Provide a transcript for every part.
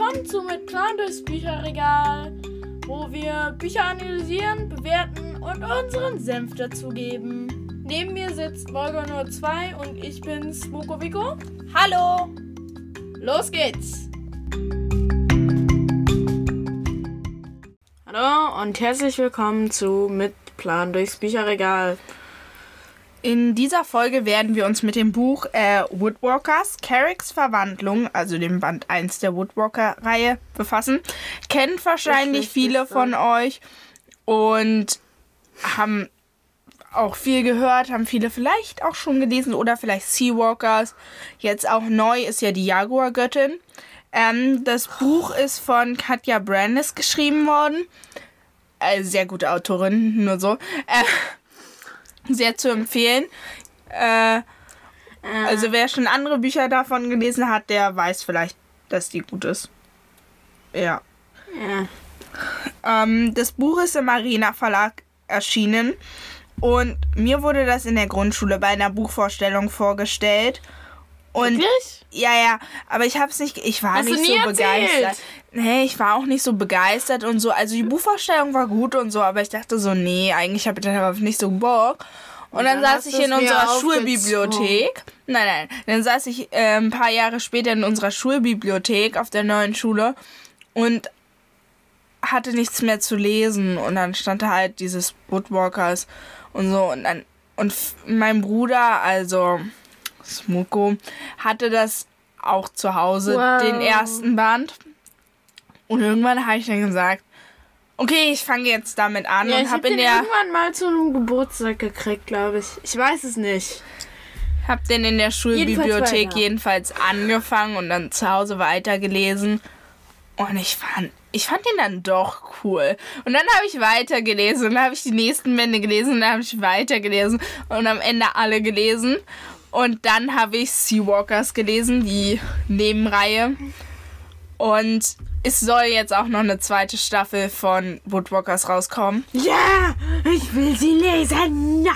willkommen zu Mit Plan durchs Bücherregal, wo wir Bücher analysieren, bewerten und unseren Senf dazugeben. Neben mir sitzt Volga nur 2 und ich bin Smokovico. Hallo! Los geht's! Hallo und herzlich willkommen zu Mit Plan durchs Bücherregal. In dieser Folge werden wir uns mit dem Buch äh, Woodwalkers, Carricks Verwandlung, also dem Band 1 der Woodwalker-Reihe, befassen. Kennt wahrscheinlich viele von euch und haben auch viel gehört, haben viele vielleicht auch schon gelesen oder vielleicht Seawalkers. Jetzt auch neu ist ja die Jaguar-Göttin. Ähm, das Buch ist von Katja Brandis geschrieben worden. Äh, sehr gute Autorin, nur so. Äh, sehr zu empfehlen. Äh, also wer schon andere Bücher davon gelesen hat, der weiß vielleicht, dass die gut ist. Ja. Ja. Ähm, das Buch ist im Arena Verlag erschienen und mir wurde das in der Grundschule bei einer Buchvorstellung vorgestellt. Und Wirklich? ja, ja, aber ich hab's nicht, ich war Hast nicht so erzählt? begeistert. Nee, ich war auch nicht so begeistert und so. Also die Buchvorstellung war gut und so, aber ich dachte so, nee, eigentlich habe ich darauf nicht so Bock. Und, dann, dann saß ich in unserer. Schulbibliothek. Nein, nein. Dann saß ich äh, ein paar Jahre später in unserer Schulbibliothek auf der neuen Schule und hatte nichts mehr zu lesen. Und dann stand da halt dieses Woodwalkers und so. Und dann, und mein Bruder, also Smuko, hatte das auch zu Hause, Wow. den ersten Band. Und irgendwann habe ich dann gesagt, okay, ich fange jetzt damit an Ja, und ich habe habe in den der irgendwann mal zu einem Geburtstag gekriegt, glaube ich. Ich weiß es nicht. Hab den in der Schulbibliothek weiter. jedenfalls angefangen und dann zu Hause weitergelesen. Und ich fand, ich fand ihn dann doch cool. Und dann habe ich weitergelesen und dann habe ich die nächsten Bände gelesen und dann habe ich weitergelesen und am Ende alle gelesen. Und dann habe ich Seawalkers gelesen, die Nebenreihe. Und es soll jetzt auch noch eine zweite Staffel von Woodwalkers rauskommen. Ja, ich will sie lesen. Ja,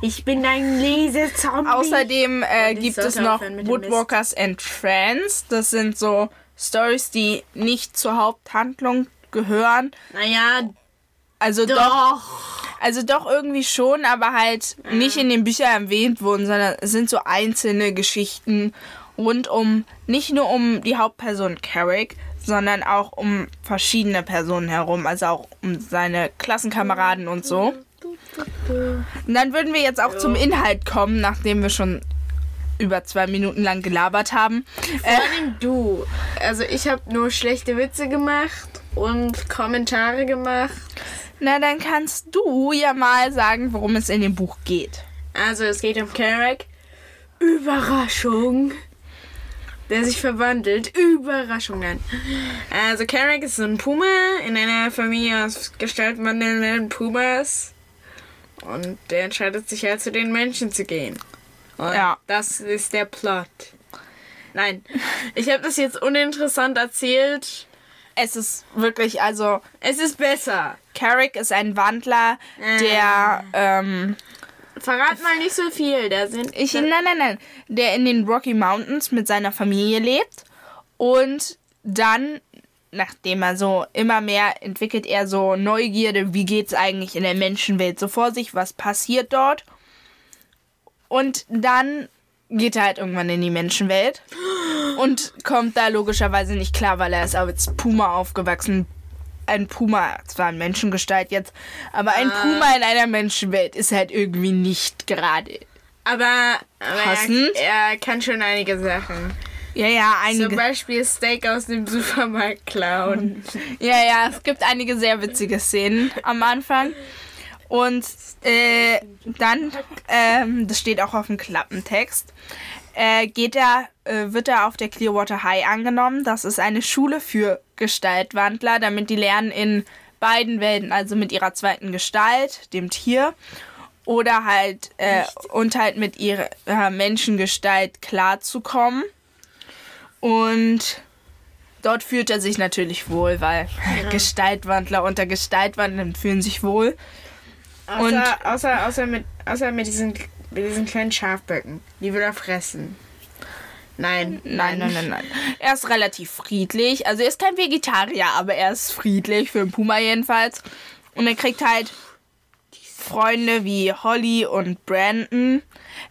ich bin ein Lesezombie. Außerdem äh, gibt es noch Woodwalkers and Friends. Das sind so Stories, die nicht zur Haupthandlung gehören. naja, Also doch. doch. also doch irgendwie schon, aber halt nicht in den Büchern erwähnt wurden, sondern es sind so einzelne Geschichten rund um nicht nur um die Hauptperson Carrick, sondern auch um verschiedene Personen herum, also auch um seine Klassenkameraden und so. Und dann würden wir jetzt auch zum Inhalt kommen, nachdem wir schon über zwei Minuten lang gelabert haben. Vor allem du. Also ich habe nur schlechte Witze gemacht und Kommentare gemacht. Na, dann kannst du ja mal sagen, worum es in dem Buch geht. Also es geht um Carrick. Überraschung. Der sich verwandelt. Überraschung, nein. Also Carrick ist ein Puma in einer Familie aus gestaltwandelnden Pumas. Und der entscheidet sich halt zu den Menschen zu gehen. Und Ja. das ist der Plot. Nein, ich habe das jetzt uninteressant erzählt. Es ist wirklich, also Es ist besser. Carrick ist ein Wandler, der, ähm, Verrat mal nicht so viel. Da sind ich, nein, nein, nein, der in den Rocky Mountains mit seiner Familie lebt und dann, nachdem er so immer mehr entwickelt, er so Neugierde, wie geht's eigentlich in der Menschenwelt so vor sich, was passiert dort und dann geht er halt irgendwann in die Menschenwelt und kommt da logischerweise nicht klar, weil er ist als Puma aufgewachsen. Ein Puma, zwar in Menschengestalt jetzt, aber ein Puma in einer Menschenwelt ist halt irgendwie nicht gerade. aber, aber er, er kann schon einige Sachen. Ja, ja, Zum einige. Beispiel Steak aus dem Supermarkt klauen. Ja, ja, es gibt einige sehr witzige Szenen am Anfang. Und äh, dann, ähm, das steht auch auf dem Klappentext, äh, geht er, äh, wird er auf der Clearwater High angenommen. Das ist eine Schule für Gestaltwandler, damit die lernen in beiden Welten, also mit ihrer zweiten Gestalt, dem Tier, oder halt äh, und halt mit ihrer Menschengestalt klarzukommen. Und dort fühlt er sich natürlich wohl, weil Gestaltwandler unter Gestaltwandlern fühlen sich wohl. Außer, außer, außer, mit, außer mit, diesen, mit diesen kleinen Schafböcken. Die will er fressen. Nein. Nein, nein, nein, nein. Er ist relativ friedlich. Also er ist kein Vegetarier, aber er ist friedlich, für einen Puma jedenfalls. Und er kriegt halt Freunde wie Holly und Brandon.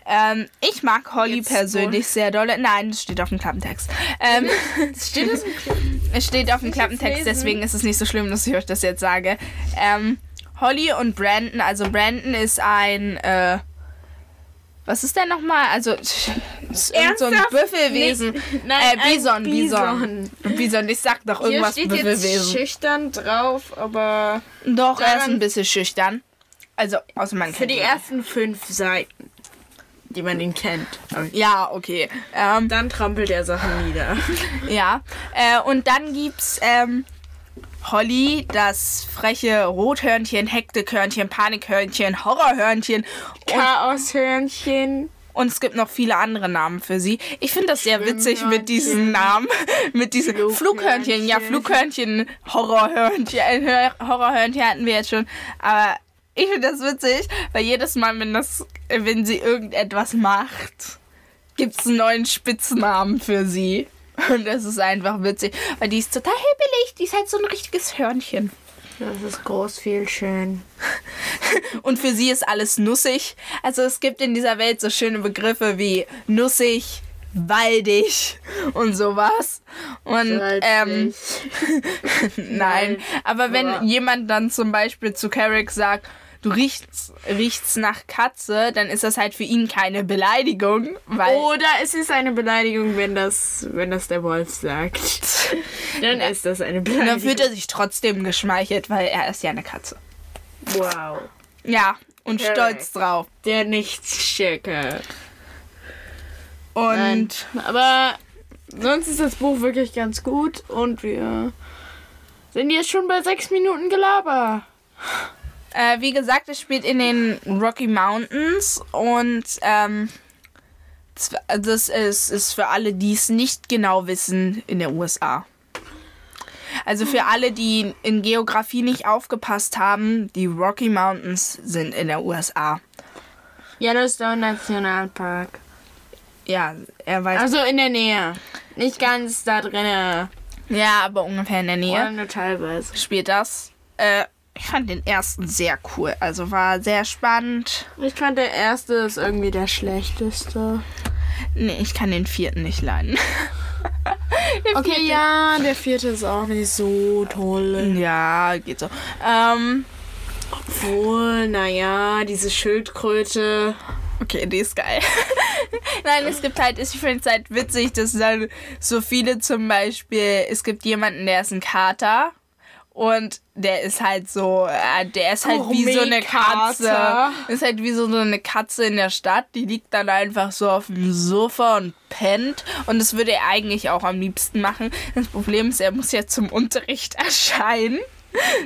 Ähm, ich mag Holly Jetzt persönlich sehr doll. Nein, das steht auf dem Klappentext. Ähm, Steht das im es steht auf dem Klappentext, deswegen ist es nicht so schlimm, dass ich euch das jetzt sage. Ähm, Holly und Brandon, also Brandon ist ein, äh, was ist der nochmal? Also, ist irgend so ein Ernsthaft? Büffelwesen. Nee, nein, äh, Bison, Bison. Bison. Bison, ich sag doch Hier irgendwas steht jetzt Büffelwesen. schüchtern drauf, aber Doch, er ist ein bisschen schüchtern. Also, außer man für kennt die ihn. ersten fünf Seiten, die man ihn kennt. Ja, okay. Ähm, Dann trampelt er Sachen nieder. ja. Äh, und dann gibt's ähm, Holly, das freche Rothörnchen, Hektikhörnchen, Panikhörnchen, Horrorhörnchen. Chaoshörnchen. und es gibt noch viele andere Namen für sie. Ich finde das sehr witzig mit diesen. Namen. Mit diesen Flughörnchen. Ja, Flughörnchen, Horrorhörnchen. Hör- Horrorhörnchen hatten wir jetzt schon. Aber ich finde das witzig, weil jedes Mal, wenn, das, wenn sie irgendetwas macht, gibt es einen neuen Spitznamen für sie. Und das ist einfach witzig, weil die ist total hibbelig. Die ist halt so ein richtiges Hörnchen. Das ist groß, viel schön. Und für sie ist alles nussig. Also es gibt in dieser Welt so schöne Begriffe wie nussig, waldig und sowas. Und ähm, nein. Aber wenn Aber- jemand dann zum Beispiel zu Carrick sagt, du riechst, riechst nach Katze, dann ist das halt für ihn keine Beleidigung, weil Oder es ist eine Beleidigung, wenn das, wenn das der Wolf sagt. Dann ist das eine dann Beleidigung. fühlt er sich trotzdem geschmeichelt, weil er ist ja eine Katze. wow. Ja, und Carrick. stolz drauf. Der Nichtschecker. Und Nein. Aber sonst ist das Buch wirklich ganz gut und wir sind jetzt schon bei sechs Minuten Gelaber. Äh, wie gesagt, es spielt in den Rocky Mountains und ähm, das ist, ist für alle, die es nicht genau wissen, in der USA. Also für alle, die in Geografie nicht aufgepasst haben, die Rocky Mountains sind in der USA. Yellowstone Nationalpark. Ja, er weiß. Also in der Nähe. Nicht ganz da drinnen. ja, aber ungefähr in der Oder Nähe nur teilweise. spielt das. Äh, ich fand den ersten sehr cool. Also war sehr spannend. Ich fand der erste ist irgendwie der schlechteste. Nee, ich kann den vierten nicht leiden. Okay, vierte- ja, der vierte ist auch nicht so toll. Ja, geht so. Ähm, Obwohl, naja, diese Schildkröte. okay, die ist geil. Nein, es gibt halt, ich finde es halt witzig, dass dann so viele zum Beispiel, es gibt jemanden, der ist ein Kater und der ist halt so, äh, der ist halt wie so eine Katze. Ist halt wie so eine Katze in der Stadt, die liegt dann einfach so auf dem Sofa und pennt. Und das würde er eigentlich auch am liebsten machen. Das Problem ist, er muss ja zum Unterricht erscheinen.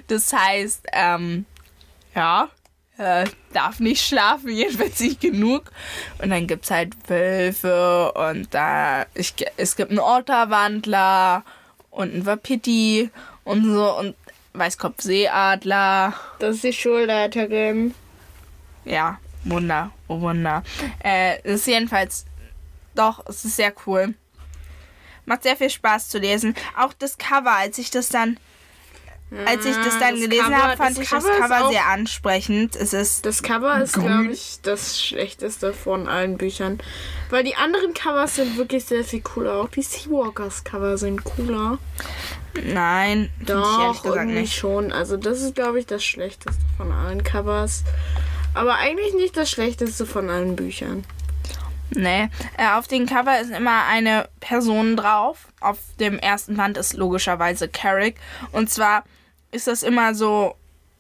Das heißt, ähm, ja, äh, darf nicht schlafen, jedenfalls nicht genug. Und dann gibt's halt Wölfe und da, ich, es gibt einen Otterwandler und einen Wapiti und so und Weißkopfseeadler. Das ist die Schulleiterin. Ja, Wunder, oh Wunder. Äh, es ist jedenfalls, doch, es ist sehr cool. Macht sehr viel Spaß zu lesen. Auch das Cover, als ich das dann, als ich das dann das gelesen habe, fand das ich das Cover ist Cover sehr ansprechend. Es ist Das Cover ist, glaube ich, das schlechteste von allen Büchern. Weil die anderen Covers sind wirklich sehr viel cooler. Auch die Seawalkers Cover sind cooler. Nein, ich Doch, gesagt irgendwie nicht. schon. Also das ist, glaube ich, das schlechteste von allen Covers. Aber eigentlich nicht das schlechteste von allen Büchern. Nee. Äh, auf dem Cover ist immer eine Person drauf. Auf dem ersten Band ist logischerweise Carrick. Und zwar ist das immer so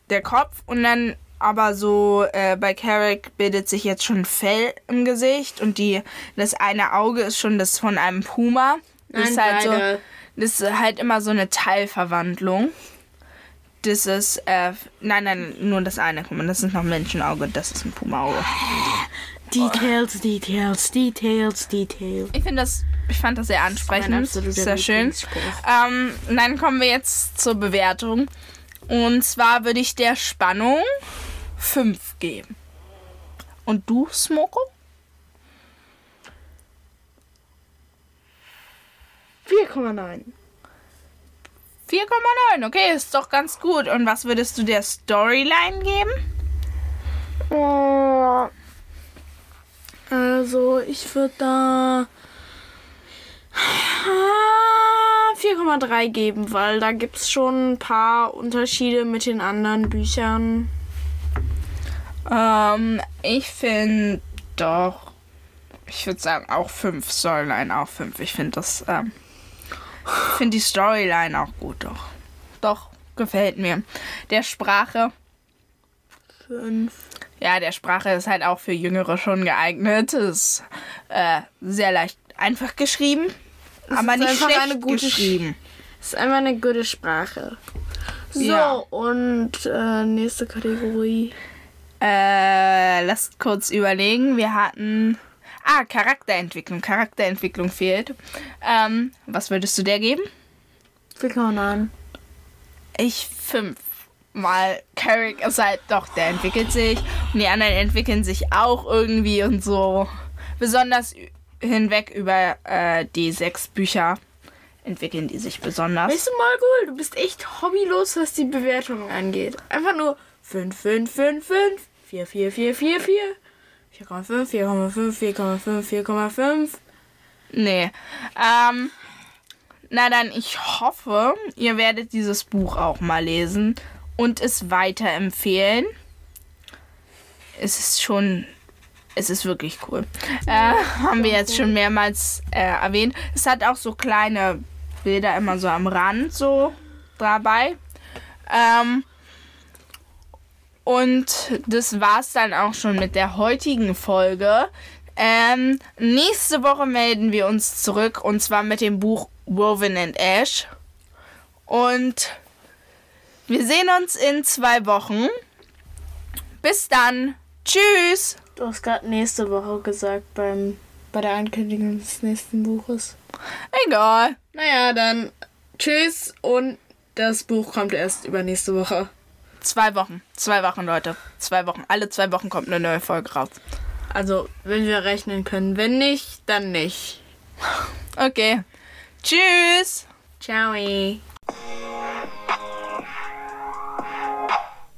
der Kopf und dann aber so äh, bei Carrick bildet sich jetzt schon Fell im Gesicht und die das eine Auge ist schon das von einem Puma. Das Nein, ist halt so beide. das ist halt immer so eine Teilverwandlung. Das ist, äh, nein, nein, nur das eine. Guck mal, das ist noch ein Menschenauge, das ist ein Puma-Auge. Details, Details, Details, Details. Ich finde das, ich fand das sehr ansprechend. Mein absoluter sehr schön. Ähm, und dann kommen wir jetzt zur Bewertung. Und zwar würde ich der Spannung 5 geben. Und du, Smoko? 4,9. 4,9, okay, ist doch ganz gut. Und was würdest du der Storyline geben? Oh. Also, ich würde da ah, 4,3 geben, weil da gibt es schon ein paar Unterschiede mit den anderen Büchern. Ähm, ich finde doch, ich würde sagen auch 5, Storyline auch 5. Ich finde das, ähm, finde die Storyline auch gut, doch. Doch, gefällt mir. Der Sprache, 5. ja, der Sprache ist halt auch für Jüngere schon geeignet. Ist äh, sehr leicht einfach geschrieben, aber nicht schlecht eine gute geschrieben. Ist einfach eine gute Sprache. So, Ja. und äh, nächste Kategorie. Äh, lasst kurz überlegen. Wir hatten. Ah, Charakterentwicklung. Charakterentwicklung fehlt. Ähm, was würdest du der geben? 4,9. Ich fünf. Weil Carrick ist halt doch, der entwickelt sich. Und die anderen entwickeln sich auch irgendwie und so. Besonders hinweg über äh, die sechs Bücher entwickeln die sich besonders. Weißt du, Margul, du bist echt hobbylos, was die Bewertungen angeht. Einfach nur 5, 5, 5, 5, 4, 4, 4, 4, 4, 4,5, 4,5, 4,5, 4,5. Nee. Ähm, na dann, ich hoffe, ihr werdet dieses Buch auch mal lesen und es weiterempfehlen. Es ist schon. Es ist wirklich cool. Äh, haben wir jetzt schon mehrmals äh, erwähnt. Es hat auch so kleine Bilder immer so am Rand so dabei. Ähm, und das war's dann auch schon mit der heutigen Folge. Ähm, nächste Woche melden wir uns zurück und zwar mit dem Buch Woven and Ash. Und wir sehen uns in zwei Wochen. Bis dann. Tschüss. Du hast gerade nächste Woche gesagt beim, bei der Ankündigung des nächsten Buches. Egal. Naja, dann tschüss und das Buch kommt erst übernächste Woche. Zwei Wochen. Zwei Wochen, Leute. Zwei Wochen. Alle zwei Wochen kommt eine neue Folge raus. Also, wenn wir rechnen können. Wenn nicht, dann nicht. Okay. Tschüss. Ciao.